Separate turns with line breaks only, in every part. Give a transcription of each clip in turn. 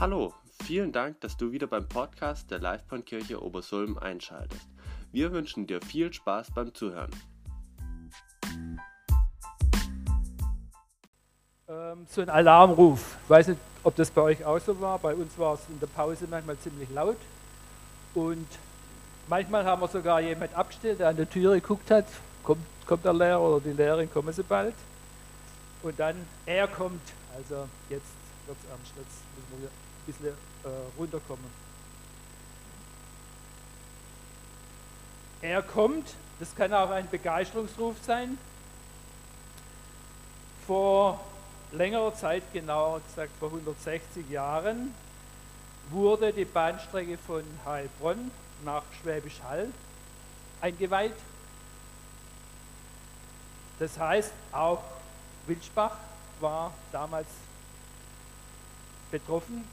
Hallo, vielen Dank, dass du wieder beim Podcast der Livebahnkirche Obersulm einschaltest. Wir wünschen dir viel Spaß beim Zuhören.
Ähm, so ein Alarmruf. Ich weiß nicht, ob das bei euch auch so war. Bei uns war es in der Pause manchmal ziemlich laut. Und manchmal haben wir sogar jemand abgestellt, der an der Türe geguckt hat. Kommt, kommt der Lehrer oder die Lehrerin, kommen sie bald. Und dann, er kommt. Also jetzt wird es ernst. Jetzt müssen wir bisschen äh, runterkommen. Er kommt, das kann auch ein Begeisterungsruf sein. Vor längerer Zeit, genauer gesagt vor 160 Jahren, wurde die Bahnstrecke von Heilbronn nach Schwäbisch Hall eingeweiht. Das heißt, auch Wilsbach war damals betroffen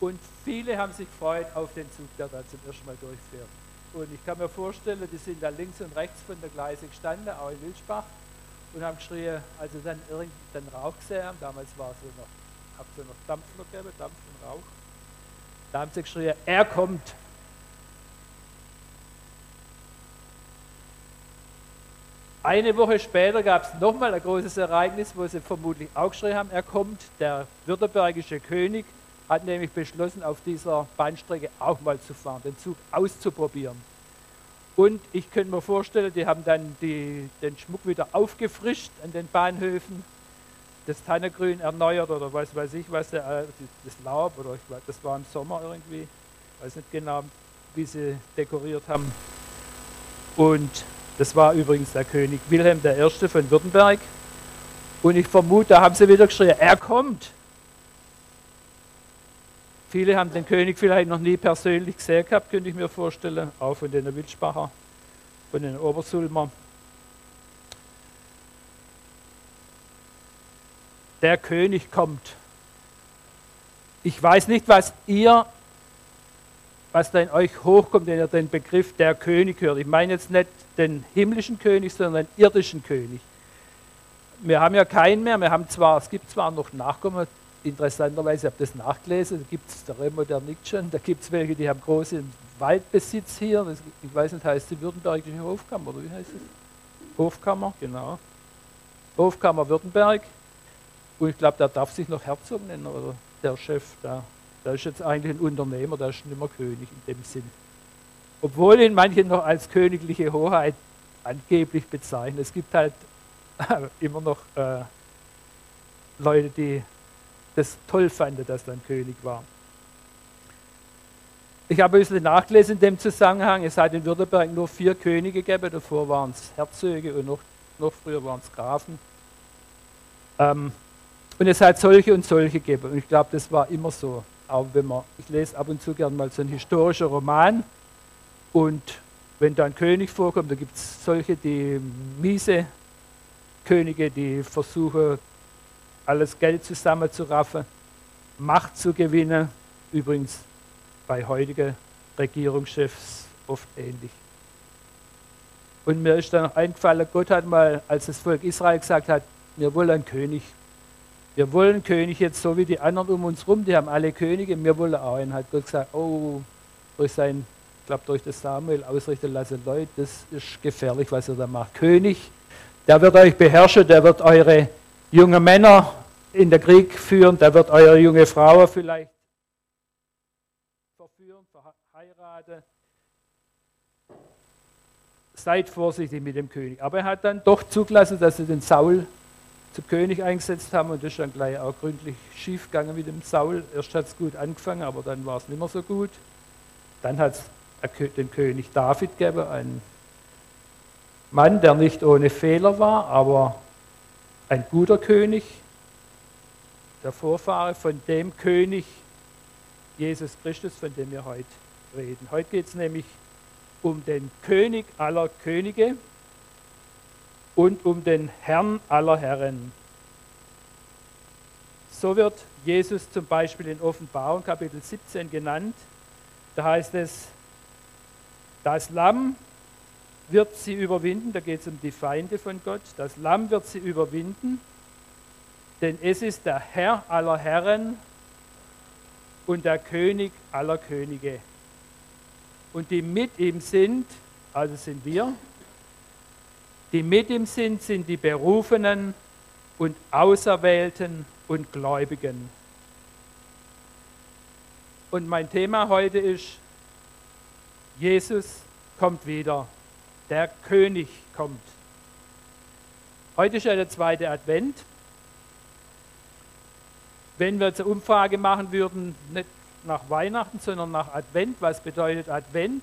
und viele haben sich gefreut auf den Zug, der da zum ersten Mal durchfährt. Und ich kann mir vorstellen, die sind da links und rechts von der Gleise gestanden, auch in Wilsbach, und haben geschrien, also dann irgendeinen Rauch gesehen haben, damals war so noch, habt ihr noch Dampf noch gegeben, Dampf und Rauch. Da haben sie geschrien, er kommt. Eine Woche später gab es nochmal ein großes Ereignis, wo sie vermutlich auch geschrien haben, er kommt. Der württembergische König hat nämlich beschlossen, auf dieser Bahnstrecke auch mal zu fahren, den Zug auszuprobieren. Und ich könnte mir vorstellen, die haben dann die, den Schmuck wieder aufgefrischt an den Bahnhöfen, das Tannengrün erneuert oder was weiß ich, was äh, das Laub oder ich, das war im Sommer irgendwie, weiß nicht genau, wie sie dekoriert haben. Und das war übrigens der König Wilhelm I. von Württemberg. Und ich vermute, da haben sie wieder geschrien, er kommt. Viele haben den König vielleicht noch nie persönlich gesehen gehabt, könnte ich mir vorstellen, auch von den Wilsbacher, von den Obersulmer. Der König kommt. Ich weiß nicht, was ihr, was da in euch hochkommt, wenn ihr den Begriff der König hört. Ich meine jetzt nicht den himmlischen König, sondern den irdischen König. Wir haben ja keinen mehr. Wir haben zwar, es gibt zwar noch Nachkommen, interessanterweise, ich habe das nachgelesen, da gibt es der Remo, der nickt schon, da gibt es welche, die haben großen Waldbesitz hier, das, ich weiß nicht, heißt die Württembergische Hofkammer, oder wie heißt es? Hofkammer, genau. Hofkammer Württemberg. Und ich glaube, der darf sich noch Herzog nennen, oder der Chef, der, der ist jetzt eigentlich ein Unternehmer, der ist nicht mehr König in dem Sinn. Obwohl ihn manche noch als königliche Hoheit angeblich bezeichnen. Es gibt halt immer noch äh, Leute, die das toll fand, dass ein König war. Ich habe ein bisschen nachgelesen in dem Zusammenhang. Es hat in Württemberg nur vier Könige gegeben. Davor waren es Herzöge und noch, noch früher waren es Grafen. Ähm, und es hat solche und solche gegeben. Und ich glaube, das war immer so. Auch wenn man, ich lese ab und zu gerne mal so einen historischen Roman. Und wenn da ein König vorkommt, da gibt es solche, die miese Könige, die versuchen, alles Geld zusammenzuraffen, Macht zu gewinnen. Übrigens bei heutigen Regierungschefs oft ähnlich. Und mir ist dann noch eingefallen, Gott hat mal, als das Volk Israel gesagt hat, wir wollen einen König. Wir wollen einen König jetzt so wie die anderen um uns rum, die haben alle Könige, wir wollen auch einen. Hat Gott gesagt, oh, durch sein, ich glaube durch das Samuel ausrichten lassen, Leute, das ist gefährlich, was ihr da macht. König, der wird euch beherrschen, der wird eure junge Männer in den Krieg führen, da wird eure junge Frau vielleicht verführen, verheiraten. Seid vorsichtig mit dem König. Aber er hat dann doch zugelassen, dass sie den Saul zum König eingesetzt haben und das ist dann gleich auch gründlich schief gegangen mit dem Saul. Erst hat es gut angefangen, aber dann war es nicht mehr so gut. Dann hat es den König David gegeben, einen Mann, der nicht ohne Fehler war, aber ein guter König, der Vorfahre von dem König Jesus Christus, von dem wir heute reden. Heute geht es nämlich um den König aller Könige und um den Herrn aller Herren. So wird Jesus zum Beispiel in Offenbarung Kapitel 17 genannt. Da heißt es, das Lamm wird sie überwinden, da geht es um die Feinde von Gott, das Lamm wird sie überwinden, denn es ist der Herr aller Herren und der König aller Könige. Und die mit ihm sind, also sind wir, die mit ihm sind, sind die Berufenen und Auserwählten und Gläubigen. Und mein Thema heute ist, Jesus kommt wieder, der König kommt. Heute ist ja der zweite Advent. Wenn wir eine Umfrage machen würden, nicht nach Weihnachten, sondern nach Advent, was bedeutet Advent?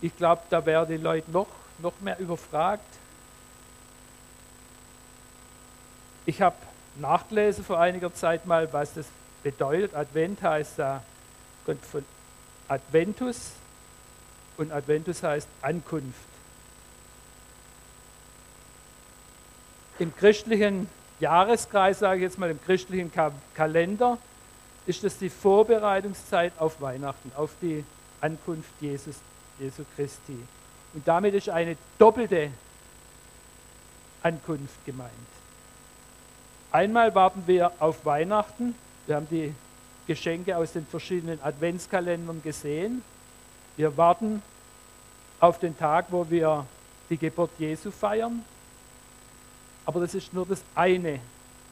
Ich glaube, da wären die Leute noch, noch mehr überfragt. Ich habe nachgelesen vor einiger Zeit mal, was das bedeutet. Advent heißt da, kommt von Adventus und Adventus heißt Ankunft. Im christlichen Jahreskreis, sage ich jetzt mal, im christlichen Ka Kalender, ist das die Vorbereitungszeit auf Weihnachten, auf die Ankunft Jesus, Jesu Christi. Und damit ist eine doppelte Ankunft gemeint. Einmal warten wir auf Weihnachten, wir haben die Geschenke aus den verschiedenen Adventskalendern gesehen. Wir warten auf den Tag, wo wir die Geburt Jesu feiern. Aber das ist nur das eine.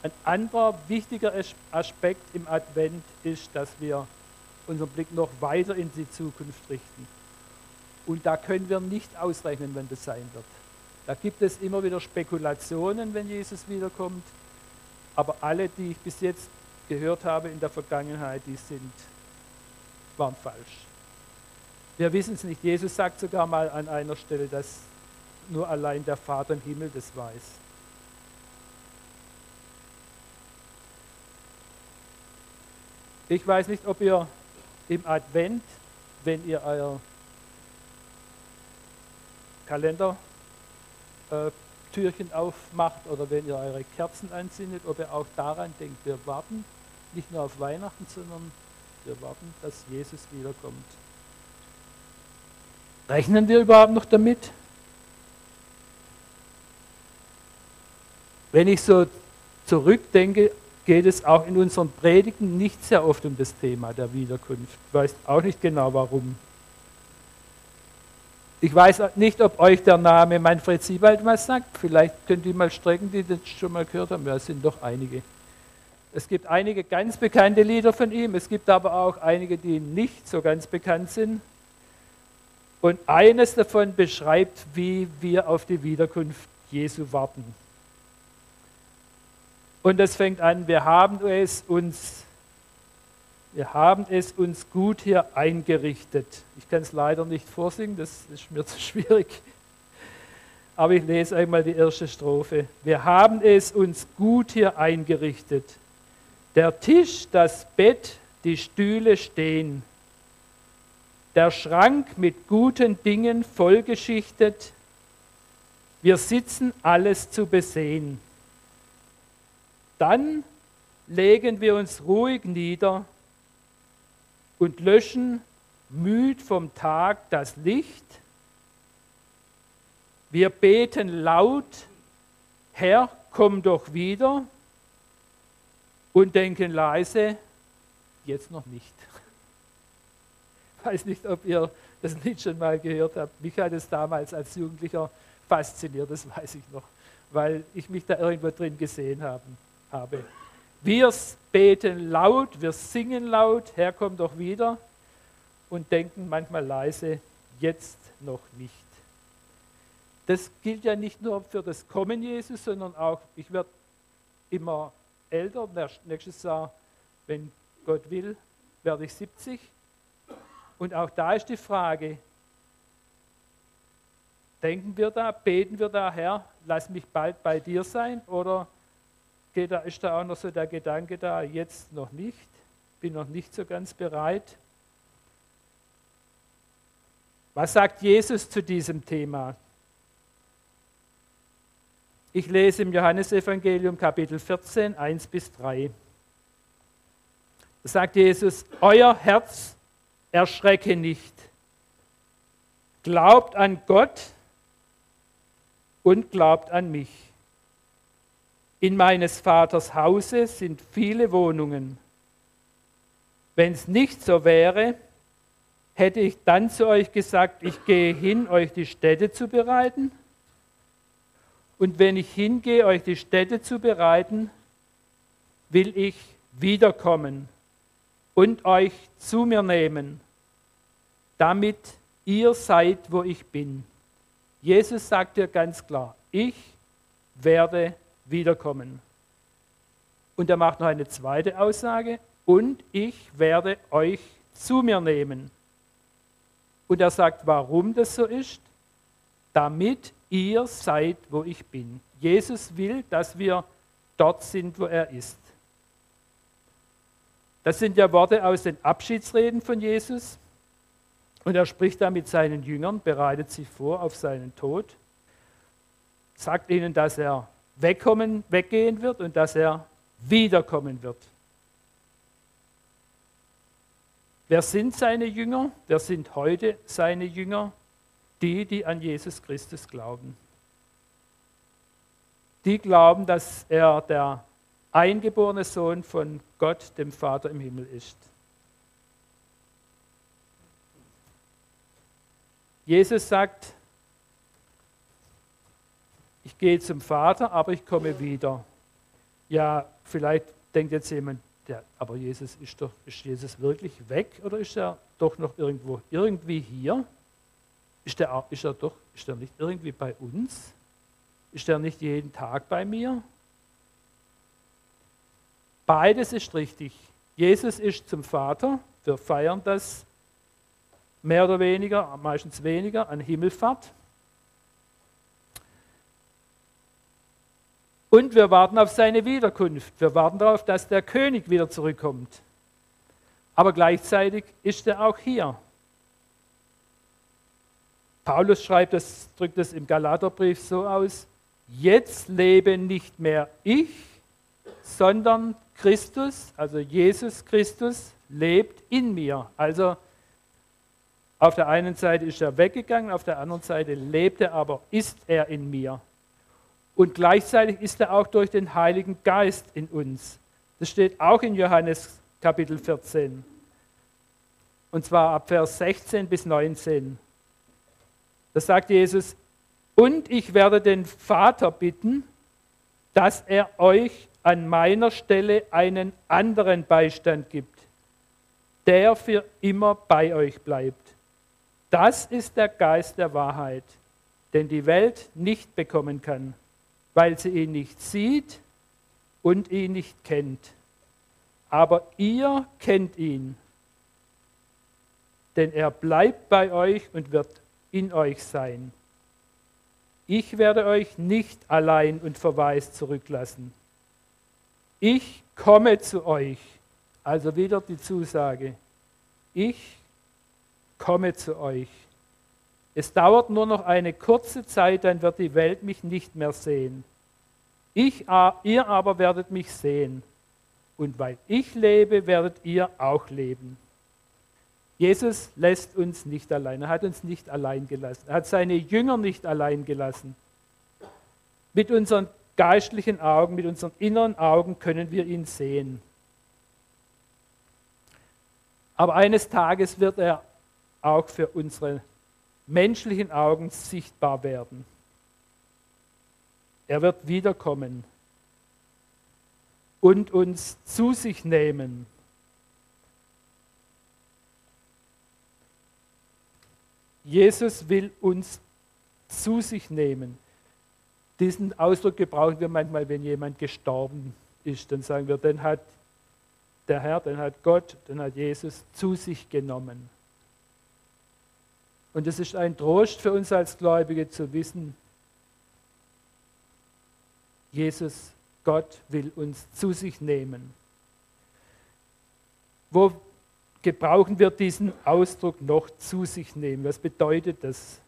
Ein anderer wichtiger Aspekt im Advent ist, dass wir unseren Blick noch weiter in die Zukunft richten. Und da können wir nicht ausrechnen, wenn das sein wird. Da gibt es immer wieder Spekulationen, wenn Jesus wiederkommt. Aber alle, die ich bis jetzt gehört habe in der Vergangenheit, die sind, waren falsch. Wir wissen es nicht. Jesus sagt sogar mal an einer Stelle, dass nur allein der Vater im Himmel das weiß. Ich weiß nicht, ob ihr im Advent, wenn ihr euer Kalendertürchen äh, aufmacht oder wenn ihr eure Kerzen anzündet, ob ihr auch daran denkt, wir warten nicht nur auf Weihnachten, sondern wir warten, dass Jesus wiederkommt. Rechnen wir überhaupt noch damit? Wenn ich so zurückdenke geht es auch in unseren Predigten nicht sehr oft um das Thema der Wiederkunft. Ich weiß auch nicht genau warum. Ich weiß nicht, ob euch der Name Manfred Siebald was sagt. Vielleicht könnt ihr mal strecken, die das schon mal gehört haben. Ja, es sind doch einige. Es gibt einige ganz bekannte Lieder von ihm. Es gibt aber auch einige, die nicht so ganz bekannt sind. Und eines davon beschreibt, wie wir auf die Wiederkunft Jesu warten. Und das fängt an, wir haben es uns, wir haben es uns gut hier eingerichtet. Ich kann es leider nicht vorsingen, das ist mir zu schwierig. Aber ich lese einmal die erste Strophe. Wir haben es uns gut hier eingerichtet. Der Tisch, das Bett, die Stühle stehen. Der Schrank mit guten Dingen vollgeschichtet. Wir sitzen alles zu besehen. Dann legen wir uns ruhig nieder und löschen müd vom Tag das Licht. Wir beten laut, Herr, komm doch wieder und denken leise, jetzt noch nicht. Ich weiß nicht, ob ihr das Lied schon mal gehört habt. Mich hat es damals als Jugendlicher fasziniert, das weiß ich noch, weil ich mich da irgendwo drin gesehen habe habe. Wir beten laut, wir singen laut, Herr komm doch wieder und denken manchmal leise, jetzt noch nicht. Das gilt ja nicht nur für das Kommen Jesus, sondern auch, ich werde immer älter, nächstes Jahr, wenn Gott will, werde ich 70. Und auch da ist die Frage, denken wir da, beten wir da, Herr, lass mich bald bei dir sein oder geht da, ist da auch noch so der Gedanke da, jetzt noch nicht, bin noch nicht so ganz bereit. Was sagt Jesus zu diesem Thema? Ich lese im Johannesevangelium Kapitel 14, 1 bis 3. Da sagt Jesus, euer Herz erschrecke nicht. Glaubt an Gott und glaubt an mich. In meines Vaters Hause sind viele Wohnungen. Wenn es nicht so wäre, hätte ich dann zu euch gesagt, ich gehe hin, euch die Städte zu bereiten. Und wenn ich hingehe, euch die Städte zu bereiten, will ich wiederkommen und euch zu mir nehmen, damit ihr seid, wo ich bin. Jesus sagt dir ganz klar, ich werde wiederkommen. Und er macht noch eine zweite Aussage, und ich werde euch zu mir nehmen. Und er sagt, warum das so ist? Damit ihr seid, wo ich bin. Jesus will, dass wir dort sind, wo er ist. Das sind ja Worte aus den Abschiedsreden von Jesus. Und er spricht da mit seinen Jüngern, bereitet sie vor auf seinen Tod, sagt ihnen, dass er wegkommen, weggehen wird und dass er wiederkommen wird. Wer sind seine Jünger? Wer sind heute seine Jünger? Die, die an Jesus Christus glauben. Die glauben, dass er der eingeborene Sohn von Gott, dem Vater im Himmel ist. Jesus sagt, ich gehe zum Vater, aber ich komme wieder. Ja, vielleicht denkt jetzt jemand, ja, aber Jesus ist doch, ist Jesus wirklich weg oder ist er doch noch irgendwo, irgendwie hier? Ist er, ist er doch, ist er nicht irgendwie bei uns? Ist er nicht jeden Tag bei mir? Beides ist richtig. Jesus ist zum Vater. Wir feiern das mehr oder weniger, meistens weniger, an Himmelfahrt. Und wir warten auf seine Wiederkunft. Wir warten darauf, dass der König wieder zurückkommt. Aber gleichzeitig ist er auch hier. Paulus schreibt das, drückt das im Galaterbrief so aus: Jetzt lebe nicht mehr ich, sondern Christus, also Jesus Christus, lebt in mir. Also auf der einen Seite ist er weggegangen, auf der anderen Seite lebt er, aber ist er in mir. Und gleichzeitig ist er auch durch den Heiligen Geist in uns. Das steht auch in Johannes Kapitel 14. Und zwar ab Vers 16 bis 19. Da sagt Jesus, und ich werde den Vater bitten, dass er euch an meiner Stelle einen anderen Beistand gibt, der für immer bei euch bleibt. Das ist der Geist der Wahrheit, den die Welt nicht bekommen kann, weil sie ihn nicht sieht und ihn nicht kennt. Aber ihr kennt ihn, denn er bleibt bei euch und wird in euch sein. Ich werde euch nicht allein und verwaist zurücklassen ich komme zu euch. Also wieder die Zusage, ich komme zu euch. Es dauert nur noch eine kurze Zeit, dann wird die Welt mich nicht mehr sehen. Ich, ihr aber werdet mich sehen. Und weil ich lebe, werdet ihr auch leben. Jesus lässt uns nicht allein. Er hat uns nicht allein gelassen. Er hat seine Jünger nicht allein gelassen. Mit unseren geistlichen Augen, mit unseren inneren Augen können wir ihn sehen. Aber eines Tages wird er auch für unsere menschlichen Augen sichtbar werden. Er wird wiederkommen und uns zu sich nehmen. Jesus will uns zu sich nehmen. Diesen Ausdruck gebrauchen wir manchmal, wenn jemand gestorben ist. Dann sagen wir, den hat der Herr, den hat Gott, den hat Jesus zu sich genommen. Und es ist ein Trost für uns als Gläubige zu wissen, Jesus, Gott will uns zu sich nehmen. Wo gebrauchen wir diesen Ausdruck noch zu sich nehmen? Was bedeutet das?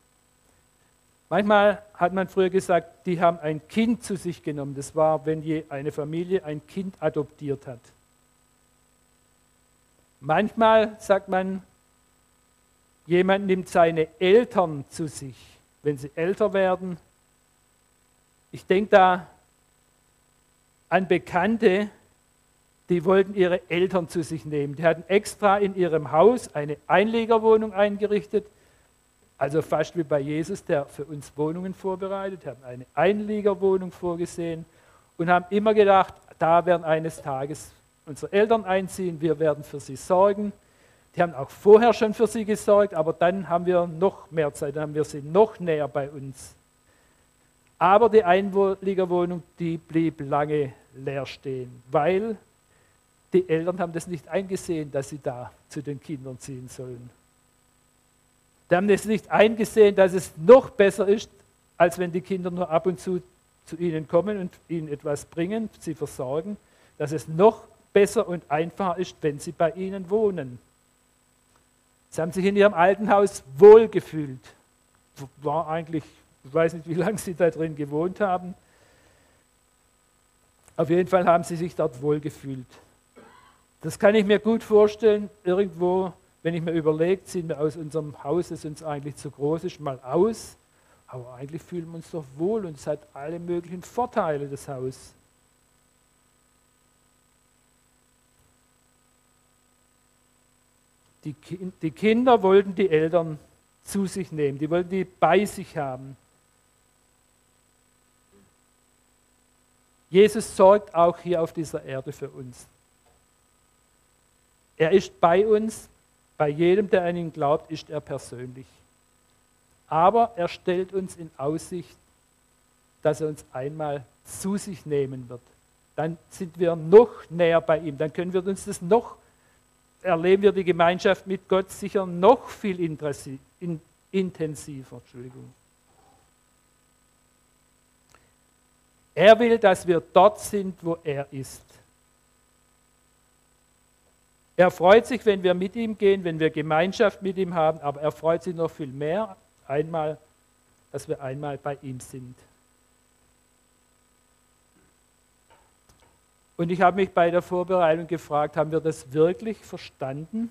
Manchmal hat man früher gesagt, die haben ein Kind zu sich genommen. Das war, wenn je eine Familie ein Kind adoptiert hat. Manchmal sagt man, jemand nimmt seine Eltern zu sich, wenn sie älter werden. Ich denke da an Bekannte, die wollten ihre Eltern zu sich nehmen. Die hatten extra in ihrem Haus eine Einlegerwohnung eingerichtet, also fast wie bei Jesus, der für uns Wohnungen vorbereitet, haben eine Einliegerwohnung vorgesehen und haben immer gedacht, da werden eines Tages unsere Eltern einziehen, wir werden für sie sorgen. Die haben auch vorher schon für sie gesorgt, aber dann haben wir noch mehr Zeit, dann haben wir sie noch näher bei uns. Aber die Einliegerwohnung, die blieb lange leer stehen, weil die Eltern haben das nicht eingesehen, dass sie da zu den Kindern ziehen sollen. Die haben es nicht eingesehen, dass es noch besser ist, als wenn die Kinder nur ab und zu zu ihnen kommen und ihnen etwas bringen, sie versorgen, dass es noch besser und einfacher ist, wenn sie bei ihnen wohnen. Sie haben sich in ihrem alten Haus wohlgefühlt. War eigentlich, ich weiß nicht, wie lange sie da drin gewohnt haben. Auf jeden Fall haben sie sich dort wohlgefühlt. Das kann ich mir gut vorstellen, irgendwo, wenn ich mir überlege, ziehen wir aus unserem Haus, das uns eigentlich zu groß ist, mal aus. Aber eigentlich fühlen wir uns doch wohl und es hat alle möglichen Vorteile, das Haus. Die, die Kinder wollten die Eltern zu sich nehmen, die wollten die bei sich haben. Jesus sorgt auch hier auf dieser Erde für uns. Er ist bei uns, bei jedem, der an ihn glaubt, ist er persönlich. Aber er stellt uns in Aussicht, dass er uns einmal zu sich nehmen wird. Dann sind wir noch näher bei ihm. Dann können wir uns das noch, erleben wir die Gemeinschaft mit Gott sicher noch viel intensiver. Entschuldigung. Er will, dass wir dort sind, wo er ist. Er freut sich, wenn wir mit ihm gehen, wenn wir Gemeinschaft mit ihm haben, aber er freut sich noch viel mehr einmal, dass wir einmal bei ihm sind. Und ich habe mich bei der Vorbereitung gefragt, haben wir das wirklich verstanden?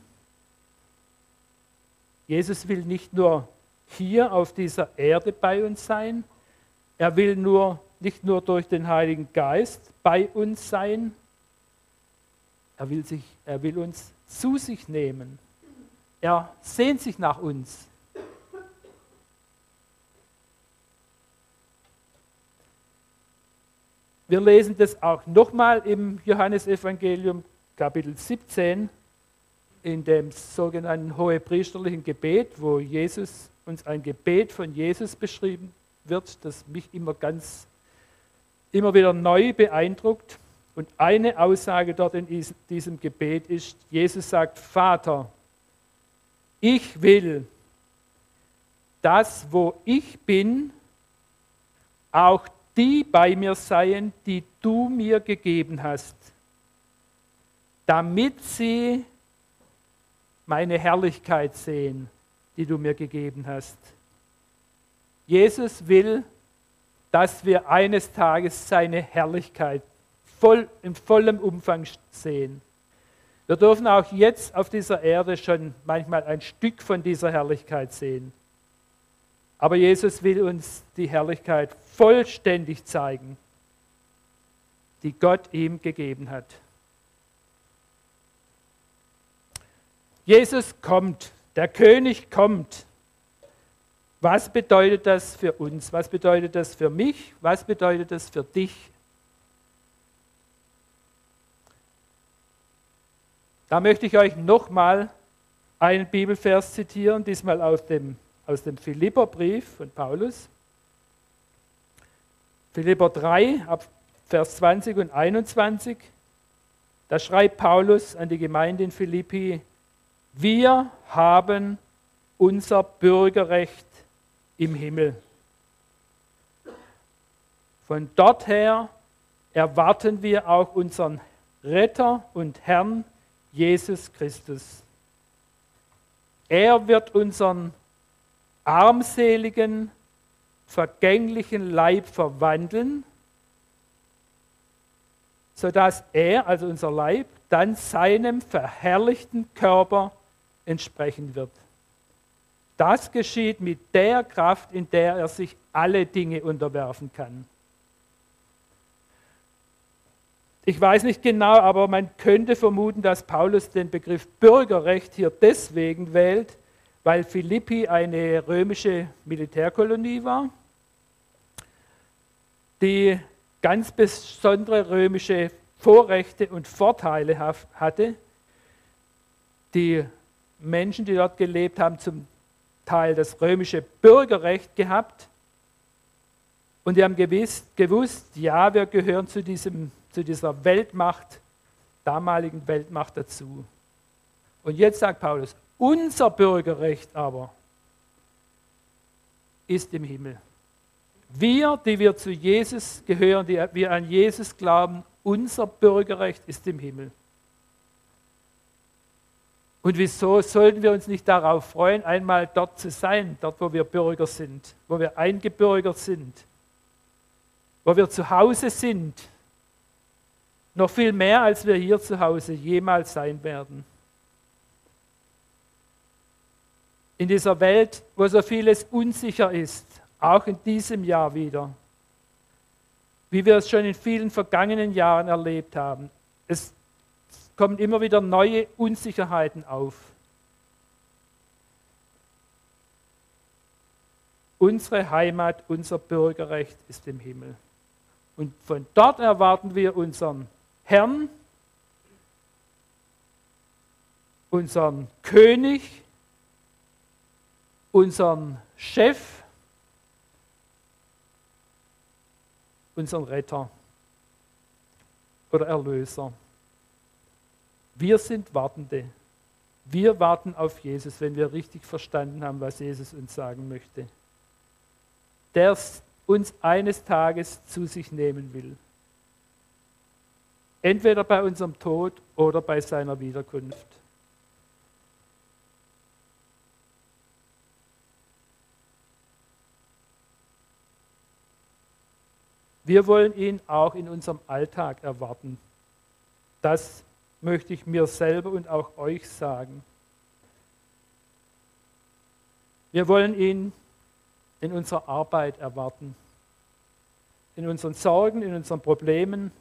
Jesus will nicht nur hier auf dieser Erde bei uns sein, er will nur, nicht nur durch den Heiligen Geist bei uns sein, er will, sich, er will uns zu sich nehmen. Er sehnt sich nach uns. Wir lesen das auch nochmal im Johannesevangelium Kapitel 17 in dem sogenannten hohepriesterlichen Gebet, wo Jesus uns ein Gebet von Jesus beschrieben wird, das mich immer ganz immer wieder neu beeindruckt. Und eine Aussage dort in diesem Gebet ist, Jesus sagt, Vater, ich will, dass wo ich bin, auch die bei mir seien, die du mir gegeben hast, damit sie meine Herrlichkeit sehen, die du mir gegeben hast. Jesus will, dass wir eines Tages seine Herrlichkeit voll, in vollem Umfang sehen. Wir dürfen auch jetzt auf dieser Erde schon manchmal ein Stück von dieser Herrlichkeit sehen. Aber Jesus will uns die Herrlichkeit vollständig zeigen, die Gott ihm gegeben hat. Jesus kommt, der König kommt. Was bedeutet das für uns? Was bedeutet das für mich? Was bedeutet das für dich? Da möchte ich euch nochmal einen Bibelvers zitieren, diesmal aus dem, aus dem Philipperbrief von Paulus. Philipper 3, ab Vers 20 und 21. Da schreibt Paulus an die Gemeinde in Philippi, wir haben unser Bürgerrecht im Himmel. Von dort her erwarten wir auch unseren Retter und Herrn Jesus Christus. Er wird unseren armseligen, vergänglichen Leib verwandeln, sodass er, also unser Leib, dann seinem verherrlichten Körper entsprechen wird. Das geschieht mit der Kraft, in der er sich alle Dinge unterwerfen kann. Ich weiß nicht genau, aber man könnte vermuten, dass Paulus den Begriff Bürgerrecht hier deswegen wählt, weil Philippi eine römische Militärkolonie war, die ganz besondere römische Vorrechte und Vorteile hatte. Die Menschen, die dort gelebt haben, zum Teil das römische Bürgerrecht gehabt. Und die haben gewiss, gewusst, ja, wir gehören zu, diesem, zu dieser Weltmacht, damaligen Weltmacht dazu. Und jetzt sagt Paulus, unser Bürgerrecht aber ist im Himmel. Wir, die wir zu Jesus gehören, die wir an Jesus glauben, unser Bürgerrecht ist im Himmel. Und wieso sollten wir uns nicht darauf freuen, einmal dort zu sein, dort wo wir Bürger sind, wo wir eingebürgert sind, wo wir zu Hause sind, noch viel mehr, als wir hier zu Hause jemals sein werden. In dieser Welt, wo so vieles unsicher ist, auch in diesem Jahr wieder, wie wir es schon in vielen vergangenen Jahren erlebt haben. Es kommen immer wieder neue Unsicherheiten auf. Unsere Heimat, unser Bürgerrecht ist im Himmel. Und von dort erwarten wir unseren Herrn, unseren König, unseren Chef, unseren Retter oder Erlöser. Wir sind Wartende. Wir warten auf Jesus, wenn wir richtig verstanden haben, was Jesus uns sagen möchte. Der uns eines Tages zu sich nehmen will. Entweder bei unserem Tod oder bei seiner Wiederkunft. Wir wollen ihn auch in unserem Alltag erwarten. Das möchte ich mir selber und auch euch sagen. Wir wollen ihn in unserer Arbeit erwarten, in unseren Sorgen, in unseren Problemen,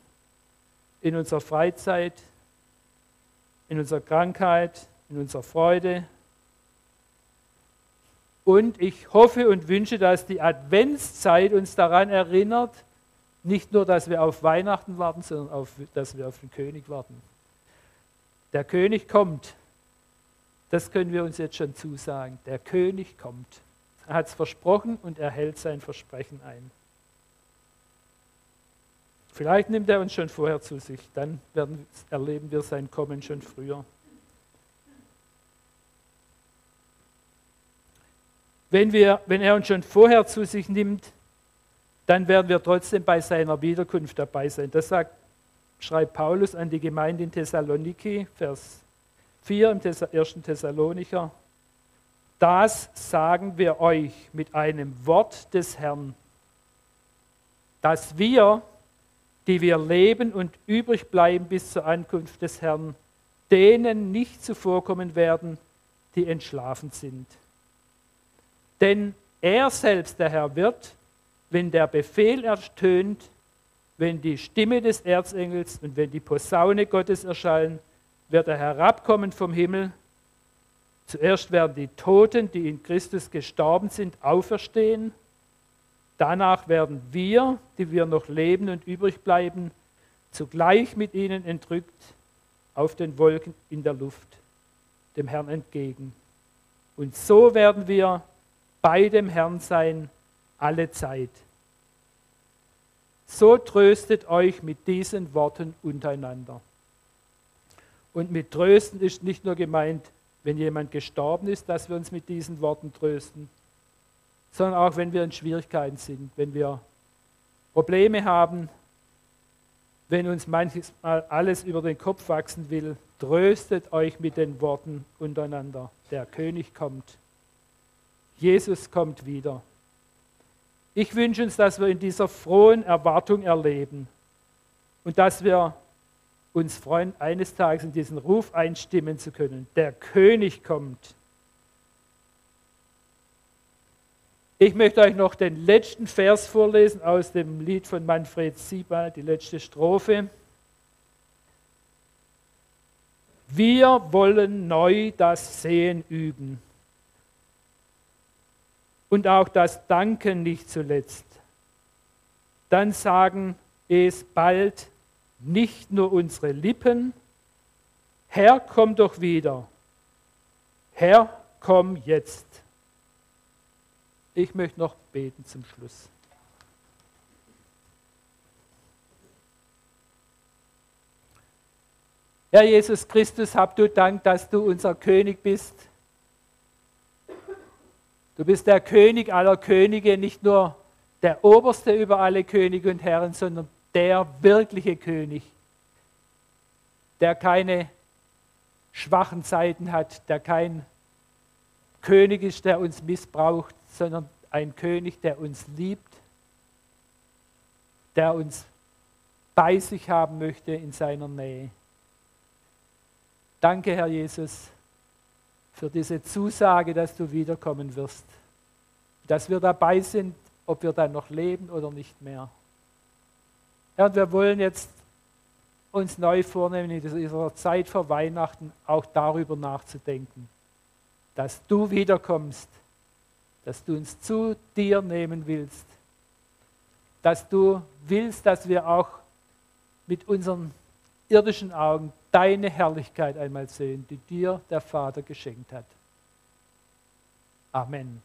in unserer Freizeit, in unserer Krankheit, in unserer Freude. Und ich hoffe und wünsche, dass die Adventszeit uns daran erinnert, nicht nur, dass wir auf Weihnachten warten, sondern auf, dass wir auf den König warten. Der König kommt. Das können wir uns jetzt schon zusagen. Der König kommt. Er hat es versprochen und er hält sein Versprechen ein. Vielleicht nimmt er uns schon vorher zu sich, dann werden, erleben wir sein Kommen schon früher. Wenn, wir, wenn er uns schon vorher zu sich nimmt, dann werden wir trotzdem bei seiner Wiederkunft dabei sein. Das sagt schreibt Paulus an die Gemeinde in Thessaloniki, Vers 4 im 1. Thessalonicher. Das sagen wir euch mit einem Wort des Herrn, dass wir, die wir leben und übrig bleiben bis zur Ankunft des Herrn, denen nicht zuvorkommen werden, die entschlafen sind. Denn er selbst, der Herr, wird, wenn der Befehl ertönt, wenn die Stimme des Erzengels und wenn die Posaune Gottes erschallen, wird er herabkommen vom Himmel. Zuerst werden die Toten, die in Christus gestorben sind, auferstehen. Danach werden wir, die wir noch leben und übrig bleiben, zugleich mit ihnen entrückt auf den Wolken in der Luft, dem Herrn entgegen. Und so werden wir bei dem Herrn sein alle Zeit. So tröstet euch mit diesen Worten untereinander. Und mit Trösten ist nicht nur gemeint, wenn jemand gestorben ist, dass wir uns mit diesen Worten trösten, sondern auch wenn wir in Schwierigkeiten sind, wenn wir Probleme haben, wenn uns manches Mal alles über den Kopf wachsen will, tröstet euch mit den Worten untereinander. Der König kommt. Jesus kommt wieder. Ich wünsche uns, dass wir in dieser frohen Erwartung erleben und dass wir uns freuen, eines Tages in diesen Ruf einstimmen zu können. Der König kommt. Ich möchte euch noch den letzten Vers vorlesen aus dem Lied von Manfred Sieber, die letzte Strophe. Wir wollen neu das Sehen üben. Und auch das Danken nicht zuletzt. Dann sagen es bald nicht nur unsere Lippen, Herr, komm doch wieder. Herr, komm jetzt. Ich möchte noch beten zum Schluss. Herr Jesus Christus, hab du Dank, dass du unser König bist. Du bist der König aller Könige, nicht nur der Oberste über alle Könige und Herren, sondern der wirkliche König, der keine schwachen Seiten hat, der kein König ist, der uns missbraucht, sondern ein König, der uns liebt, der uns bei sich haben möchte in seiner Nähe. Danke, Herr Jesus, für diese Zusage, dass du wiederkommen wirst, dass wir dabei sind, ob wir dann noch leben oder nicht mehr. Herr, wir wollen jetzt uns neu vornehmen, in dieser Zeit vor Weihnachten auch darüber nachzudenken, dass du wiederkommst, dass du uns zu dir nehmen willst, dass du willst, dass wir auch mit unseren irdischen Augen deine Herrlichkeit einmal sehen, die dir der Vater geschenkt hat. Amen.